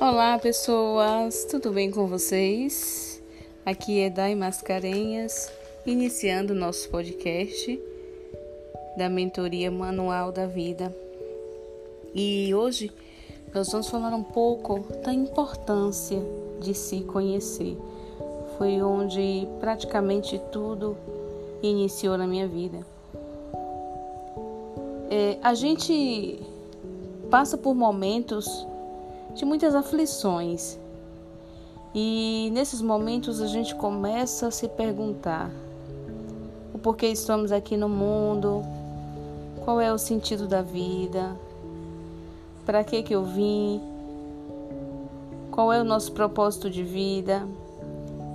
Olá, pessoas, tudo bem com vocês? Aqui é Dai Mascarenhas, iniciando nosso podcast da mentoria Manual da Vida. E hoje nós vamos falar um pouco da importância de se conhecer. Foi onde praticamente tudo iniciou na minha vida. É, a gente passa por momentos de muitas aflições. E nesses momentos a gente começa a se perguntar o porquê estamos aqui no mundo, qual é o sentido da vida, para que que eu vim, qual é o nosso propósito de vida.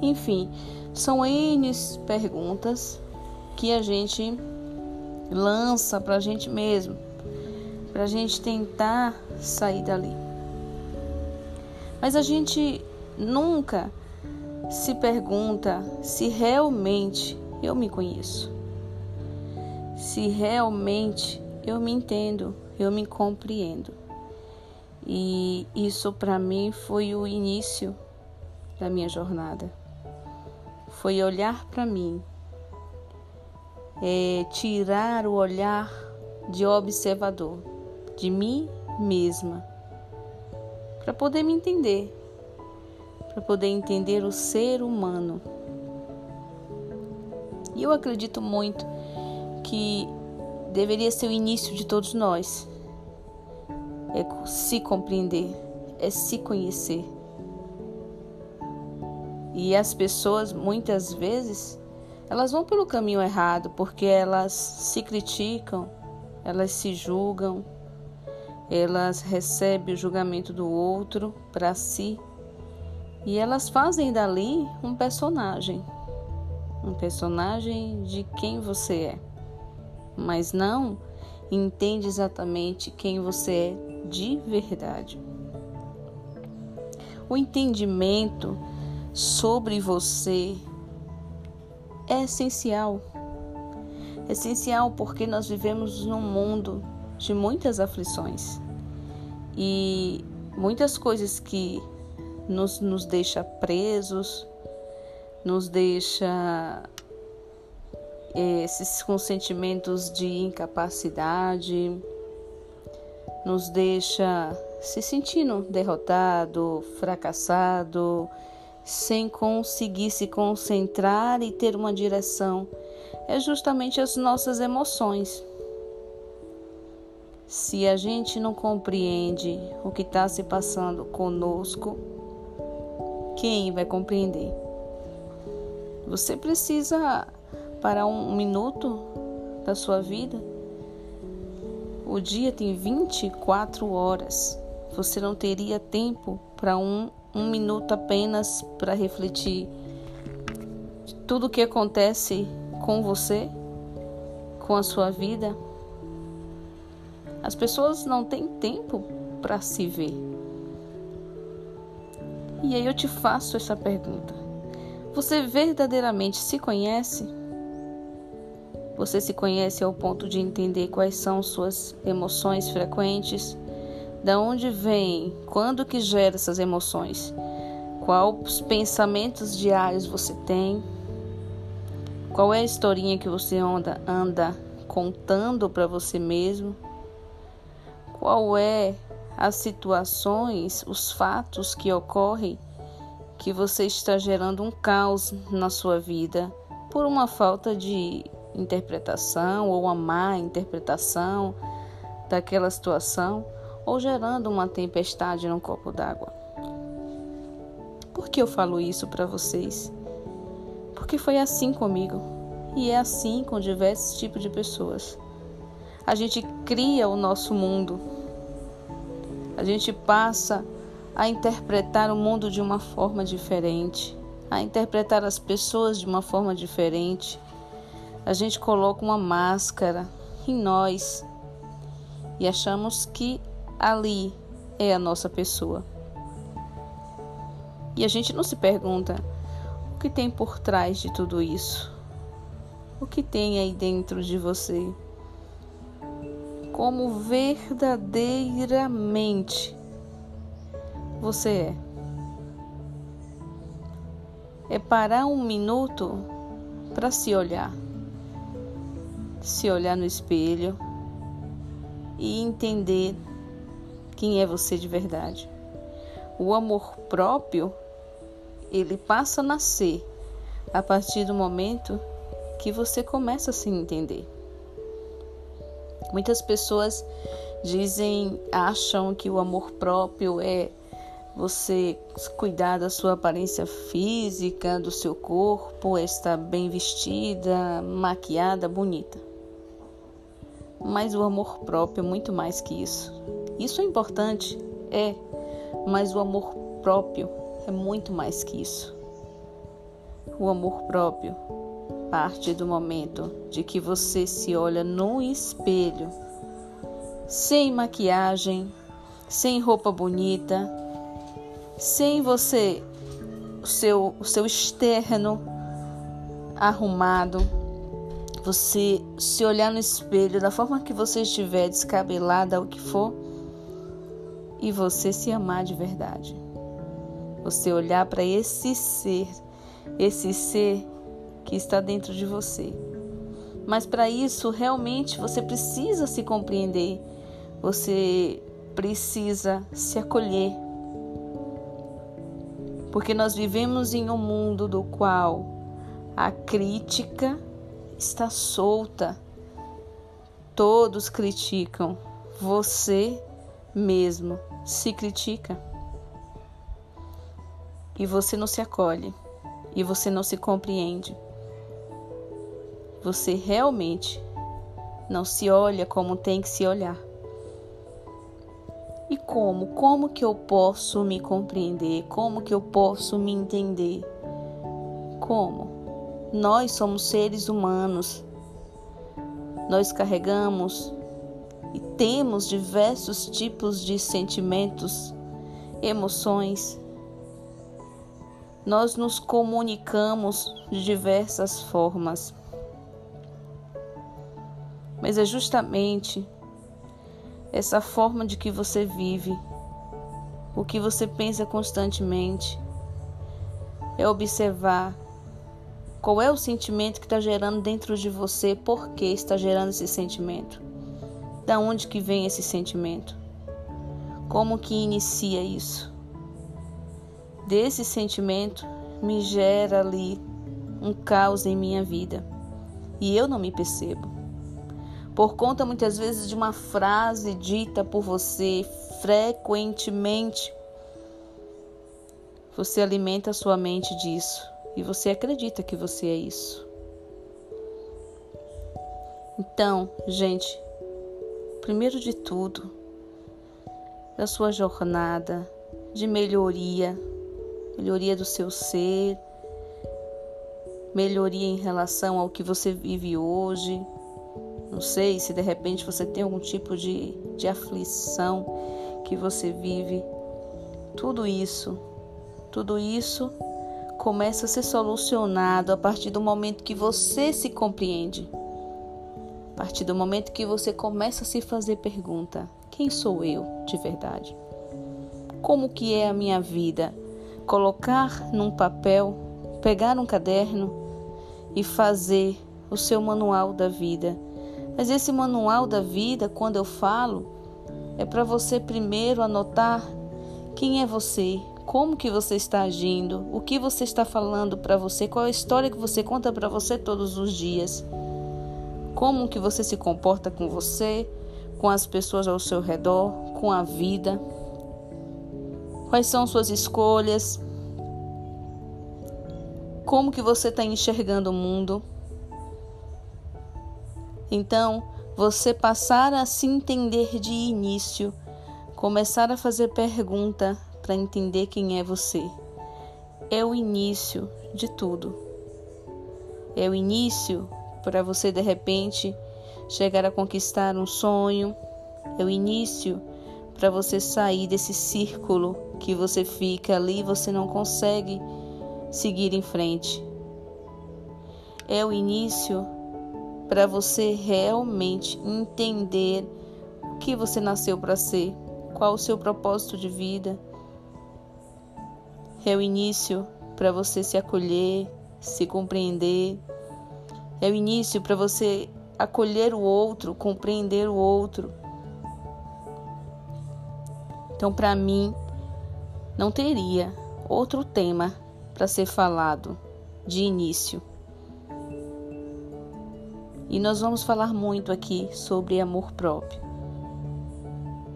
Enfim, são N perguntas que a gente lança para a gente mesmo, para a gente tentar sair dali. Mas a gente nunca se pergunta se realmente eu me conheço, se realmente eu me entendo, eu me compreendo. E isso para mim foi o início da minha jornada. Foi olhar para mim, é, tirar o olhar de observador de mim mesma para poder me entender, para poder entender o ser humano. E eu acredito muito que deveria ser o início de todos nós. É se compreender, é se conhecer. E as pessoas muitas vezes elas vão pelo caminho errado porque elas se criticam, elas se julgam, elas recebem o julgamento do outro para si e elas fazem dali um personagem, um personagem de quem você é, mas não entende exatamente quem você é de verdade. O entendimento sobre você é essencial. Essencial porque nós vivemos num mundo de muitas aflições e muitas coisas que nos, nos deixa presos, nos deixa eh, esses com sentimentos de incapacidade, nos deixa se sentindo derrotado, fracassado, sem conseguir se concentrar e ter uma direção. É justamente as nossas emoções. Se a gente não compreende o que está se passando conosco, quem vai compreender? Você precisa parar um minuto da sua vida. O dia tem 24 horas. Você não teria tempo para um, um minuto apenas para refletir tudo o que acontece com você, com a sua vida. As pessoas não têm tempo para se ver. E aí eu te faço essa pergunta: Você verdadeiramente se conhece? Você se conhece ao ponto de entender quais são suas emoções frequentes? Da onde vem? Quando que gera essas emoções? Quais pensamentos diários você tem? Qual é a historinha que você anda, anda contando para você mesmo? Qual é as situações, os fatos que ocorrem que você está gerando um caos na sua vida por uma falta de interpretação ou uma má interpretação daquela situação ou gerando uma tempestade num copo d'água. Por que eu falo isso para vocês? Porque foi assim comigo e é assim com diversos tipos de pessoas. A gente cria o nosso mundo. A gente passa a interpretar o mundo de uma forma diferente, a interpretar as pessoas de uma forma diferente. A gente coloca uma máscara em nós e achamos que ali é a nossa pessoa. E a gente não se pergunta o que tem por trás de tudo isso. O que tem aí dentro de você? Como verdadeiramente você é. É parar um minuto para se olhar. Se olhar no espelho e entender quem é você de verdade. O amor próprio, ele passa a nascer a partir do momento que você começa a se entender. Muitas pessoas dizem, acham que o amor próprio é você cuidar da sua aparência física, do seu corpo, estar bem vestida, maquiada, bonita. Mas o amor próprio é muito mais que isso. Isso é importante, é, mas o amor próprio é muito mais que isso. O amor próprio parte do momento de que você se olha no espelho, sem maquiagem, sem roupa bonita, sem você o seu o seu externo arrumado, você se olhar no espelho da forma que você estiver descabelada o que for e você se amar de verdade. Você olhar para esse ser, esse ser que está dentro de você. Mas para isso, realmente você precisa se compreender. Você precisa se acolher. Porque nós vivemos em um mundo do qual a crítica está solta. Todos criticam. Você mesmo se critica. E você não se acolhe. E você não se compreende. Você realmente não se olha como tem que se olhar. E como? Como que eu posso me compreender? Como que eu posso me entender? Como? Nós somos seres humanos. Nós carregamos e temos diversos tipos de sentimentos, emoções. Nós nos comunicamos de diversas formas. Mas é justamente essa forma de que você vive, o que você pensa constantemente, é observar qual é o sentimento que está gerando dentro de você, por que está gerando esse sentimento. Da onde que vem esse sentimento? Como que inicia isso? Desse sentimento me gera ali um caos em minha vida e eu não me percebo. Por conta muitas vezes de uma frase dita por você frequentemente, você alimenta a sua mente disso e você acredita que você é isso. Então, gente, primeiro de tudo, da sua jornada de melhoria, melhoria do seu ser, melhoria em relação ao que você vive hoje. Não sei se de repente você tem algum tipo de, de aflição que você vive. Tudo isso, tudo isso começa a ser solucionado a partir do momento que você se compreende. A partir do momento que você começa a se fazer pergunta: quem sou eu de verdade? Como que é a minha vida? Colocar num papel, pegar um caderno e fazer o seu manual da vida. Mas esse manual da vida, quando eu falo, é para você primeiro anotar quem é você, como que você está agindo, o que você está falando para você, qual é a história que você conta para você todos os dias como que você se comporta com você, com as pessoas ao seu redor, com a vida. Quais são suas escolhas? Como que você está enxergando o mundo? Então, você passar a se entender de início, começar a fazer pergunta para entender quem é você. É o início de tudo. É o início para você de repente chegar a conquistar um sonho. É o início para você sair desse círculo que você fica ali e você não consegue seguir em frente. É o início para você realmente entender o que você nasceu para ser, qual o seu propósito de vida, É o início para você se acolher, se compreender. É o início para você acolher o outro, compreender o outro. Então, para mim, não teria outro tema para ser falado de início. E nós vamos falar muito aqui sobre amor próprio.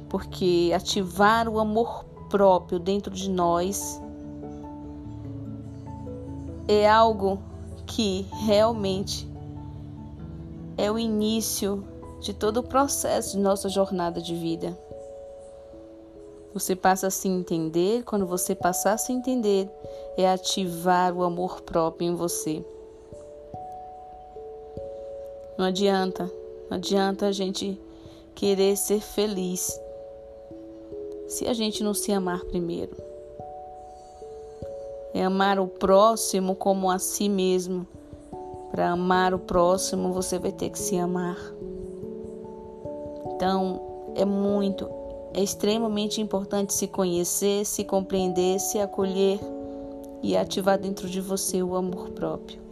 Porque ativar o amor próprio dentro de nós é algo que realmente é o início de todo o processo de nossa jornada de vida. Você passa a se entender, quando você passar a se entender, é ativar o amor próprio em você. Não adianta, não adianta a gente querer ser feliz se a gente não se amar primeiro. É amar o próximo como a si mesmo. Para amar o próximo, você vai ter que se amar. Então, é muito, é extremamente importante se conhecer, se compreender, se acolher e ativar dentro de você o amor próprio.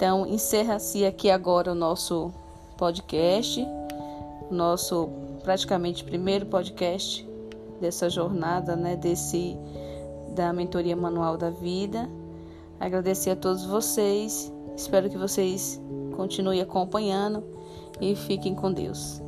Então, encerra-se aqui agora o nosso podcast, nosso praticamente primeiro podcast dessa jornada, né, desse da mentoria manual da vida. Agradecer a todos vocês. Espero que vocês continuem acompanhando e fiquem com Deus.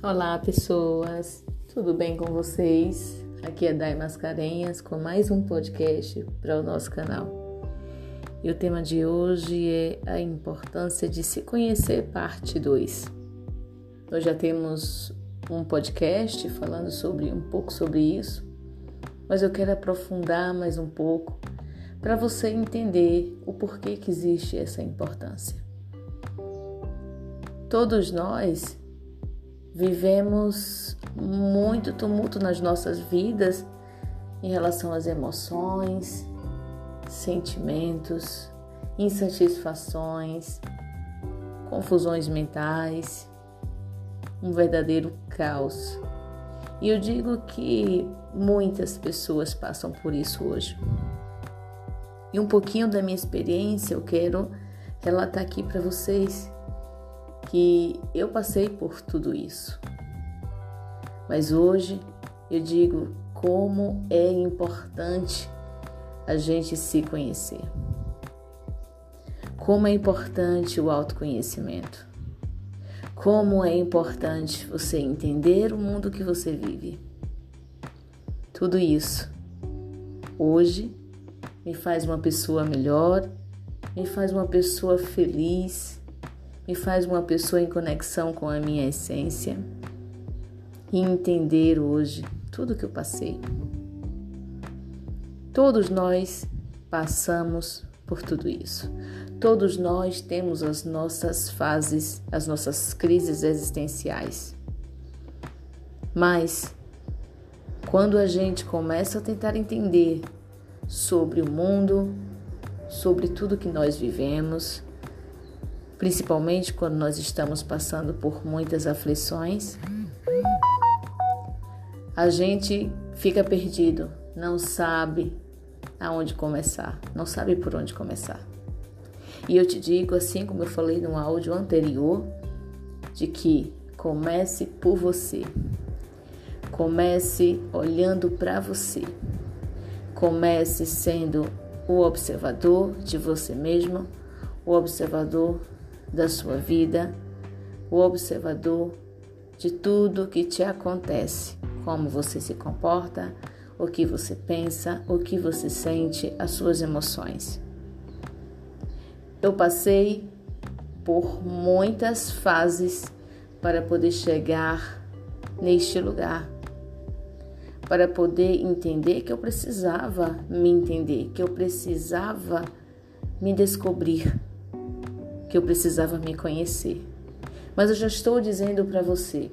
Olá, pessoas. Tudo bem com vocês? Aqui é Dai Mascarenhas com mais um podcast para o nosso canal. E o tema de hoje é a importância de se conhecer, parte 2. Nós já temos um podcast falando sobre um pouco sobre isso, mas eu quero aprofundar mais um pouco para você entender o porquê que existe essa importância. Todos nós Vivemos muito tumulto nas nossas vidas em relação às emoções, sentimentos, insatisfações, confusões mentais, um verdadeiro caos. E eu digo que muitas pessoas passam por isso hoje. E um pouquinho da minha experiência eu quero relatar aqui para vocês que eu passei por tudo isso. Mas hoje eu digo como é importante a gente se conhecer. Como é importante o autoconhecimento. Como é importante você entender o mundo que você vive. Tudo isso hoje me faz uma pessoa melhor, me faz uma pessoa feliz me faz uma pessoa em conexão com a minha essência e entender hoje tudo que eu passei. Todos nós passamos por tudo isso. Todos nós temos as nossas fases, as nossas crises existenciais. Mas quando a gente começa a tentar entender sobre o mundo, sobre tudo que nós vivemos, principalmente quando nós estamos passando por muitas aflições, a gente fica perdido, não sabe aonde começar, não sabe por onde começar. E eu te digo, assim como eu falei no áudio anterior, de que comece por você. Comece olhando para você. Comece sendo o observador de você mesmo, o observador da sua vida, o observador de tudo que te acontece, como você se comporta, o que você pensa, o que você sente, as suas emoções. Eu passei por muitas fases para poder chegar neste lugar, para poder entender que eu precisava me entender, que eu precisava me descobrir que eu precisava me conhecer. Mas eu já estou dizendo para você: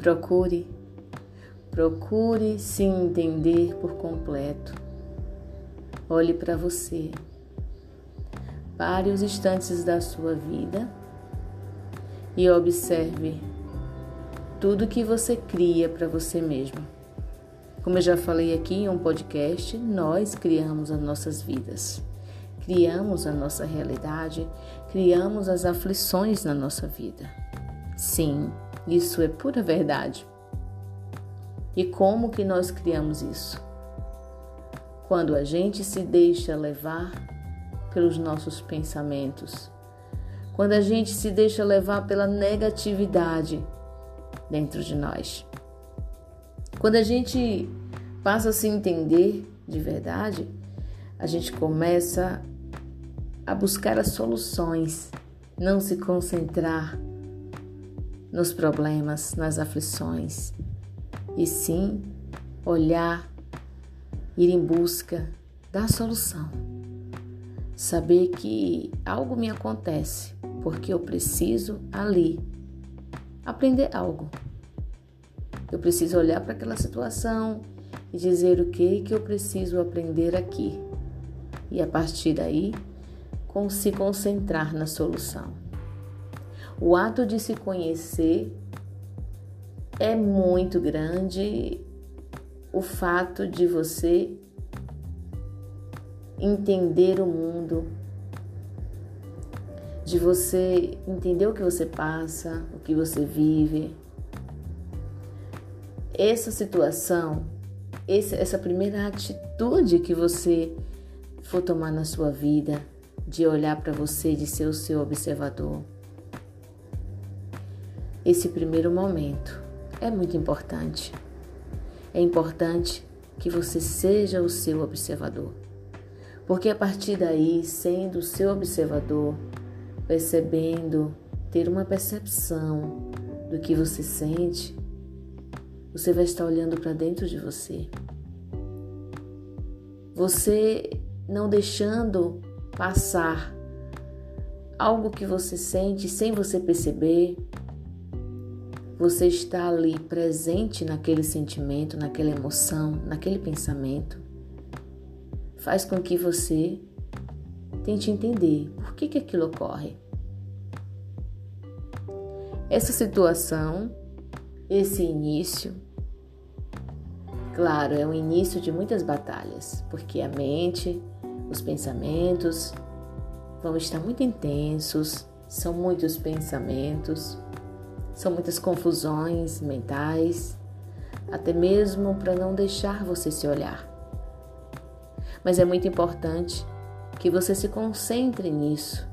procure, procure se entender por completo. olhe para você. Pare os instantes da sua vida e observe tudo que você cria para você mesmo. Como eu já falei aqui em um podcast, nós criamos as nossas vidas, criamos a nossa realidade, criamos as aflições na nossa vida. Sim, isso é pura verdade. E como que nós criamos isso? Quando a gente se deixa levar pelos nossos pensamentos, quando a gente se deixa levar pela negatividade dentro de nós. Quando a gente passa a se entender de verdade, a gente começa a buscar as soluções, não se concentrar nos problemas, nas aflições, e sim olhar, ir em busca da solução. Saber que algo me acontece porque eu preciso ali aprender algo. Eu preciso olhar para aquela situação e dizer o que que eu preciso aprender aqui. E a partir daí, com se concentrar na solução. O ato de se conhecer é muito grande o fato de você entender o mundo, de você entender o que você passa, o que você vive. Essa situação, essa primeira atitude que você for tomar na sua vida, de olhar para você, de ser o seu observador. Esse primeiro momento é muito importante. É importante que você seja o seu observador. Porque a partir daí, sendo o seu observador, percebendo, ter uma percepção do que você sente, você vai estar olhando para dentro de você. Você não deixando passar algo que você sente sem você perceber, você está ali presente naquele sentimento, naquela emoção, naquele pensamento, faz com que você tente entender por que, que aquilo ocorre. Essa situação, esse início, claro, é o início de muitas batalhas, porque a mente, os pensamentos vão estar muito intensos, são muitos pensamentos são muitas confusões mentais, até mesmo para não deixar você se olhar. Mas é muito importante que você se concentre nisso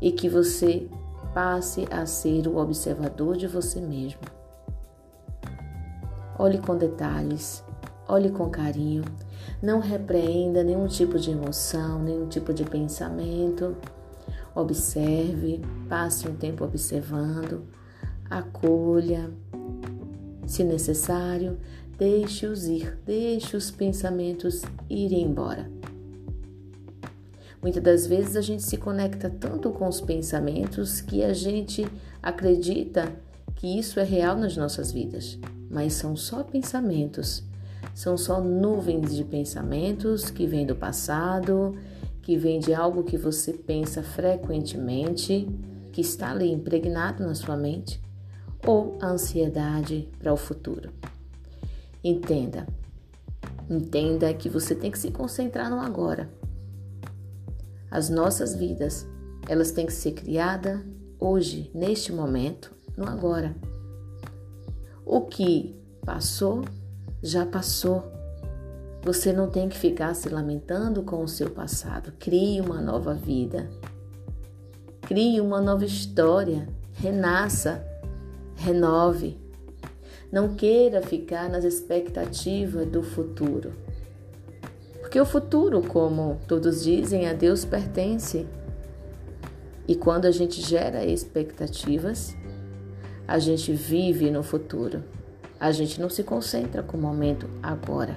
e que você passe a ser o observador de você mesmo. Olhe com detalhes, olhe com carinho, não repreenda nenhum tipo de emoção, nenhum tipo de pensamento. Observe, passe um tempo observando, acolha. Se necessário, deixe-os ir, deixe os pensamentos irem embora. Muitas das vezes a gente se conecta tanto com os pensamentos que a gente acredita que isso é real nas nossas vidas, mas são só pensamentos, são só nuvens de pensamentos que vêm do passado, que vêm de algo que você pensa frequentemente, que está ali impregnado na sua mente ou a ansiedade para o futuro. Entenda, entenda que você tem que se concentrar no agora. As nossas vidas, elas têm que ser criadas hoje, neste momento, no agora. O que passou, já passou. Você não tem que ficar se lamentando com o seu passado. Crie uma nova vida. Crie uma nova história. Renasça renove. Não queira ficar nas expectativas do futuro. Porque o futuro, como todos dizem, a Deus pertence. E quando a gente gera expectativas, a gente vive no futuro. A gente não se concentra com o momento agora.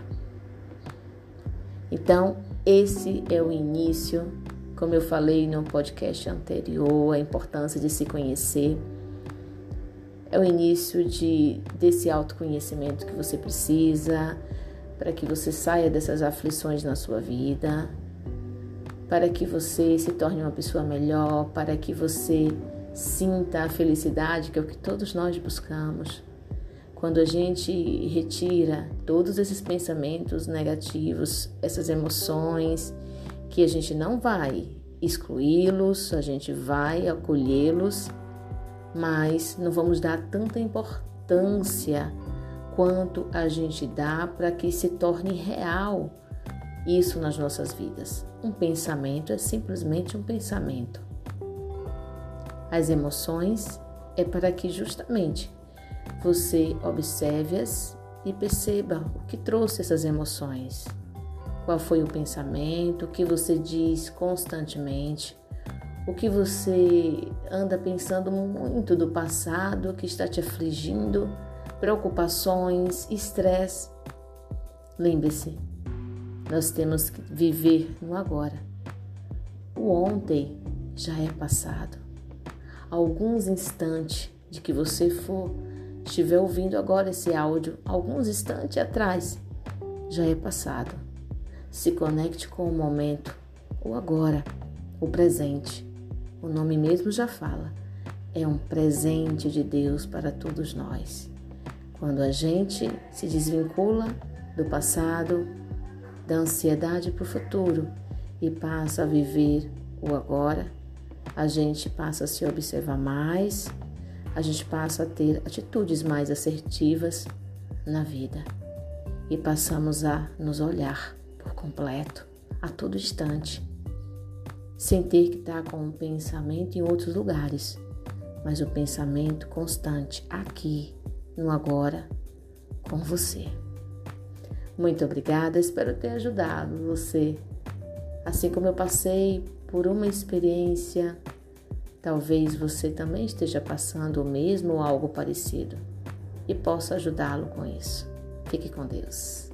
Então, esse é o início, como eu falei no podcast anterior, a importância de se conhecer é o início de, desse autoconhecimento que você precisa para que você saia dessas aflições na sua vida, para que você se torne uma pessoa melhor, para que você sinta a felicidade que é o que todos nós buscamos. Quando a gente retira todos esses pensamentos negativos, essas emoções, que a gente não vai excluí-los, a gente vai acolhê-los, mas não vamos dar tanta importância quanto a gente dá para que se torne real isso nas nossas vidas. Um pensamento é simplesmente um pensamento. As emoções é para que justamente você observe-as e perceba o que trouxe essas emoções. Qual foi o pensamento, o que você diz constantemente, o que você anda pensando muito do passado que está te afligindo, preocupações, estresse. Lembre-se, nós temos que viver no agora. O ontem já é passado. Alguns instantes de que você for estiver ouvindo agora esse áudio alguns instantes atrás, já é passado. Se conecte com o momento, o agora, o presente. O nome mesmo já fala. É um presente de Deus para todos nós. Quando a gente se desvincula do passado, da ansiedade para o futuro e passa a viver o agora, a gente passa a se observar mais a gente passa a ter atitudes mais assertivas na vida e passamos a nos olhar por completo, a todo instante, sem ter que estar com um pensamento em outros lugares, mas o pensamento constante aqui, no agora, com você. Muito obrigada, espero ter ajudado você. Assim como eu passei por uma experiência Talvez você também esteja passando o mesmo ou algo parecido e possa ajudá-lo com isso. Fique com Deus.